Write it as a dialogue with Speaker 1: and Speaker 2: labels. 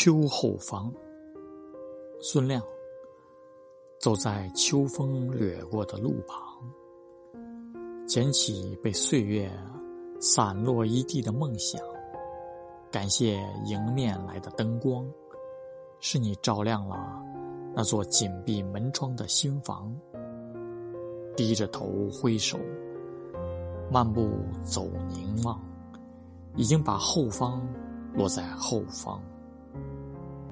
Speaker 1: 秋后方，孙亮走在秋风掠过的路旁，捡起被岁月散落一地的梦想，感谢迎面来的灯光，是你照亮了那座紧闭门窗的新房。低着头挥手，漫步走凝望，已经把后方落在后方。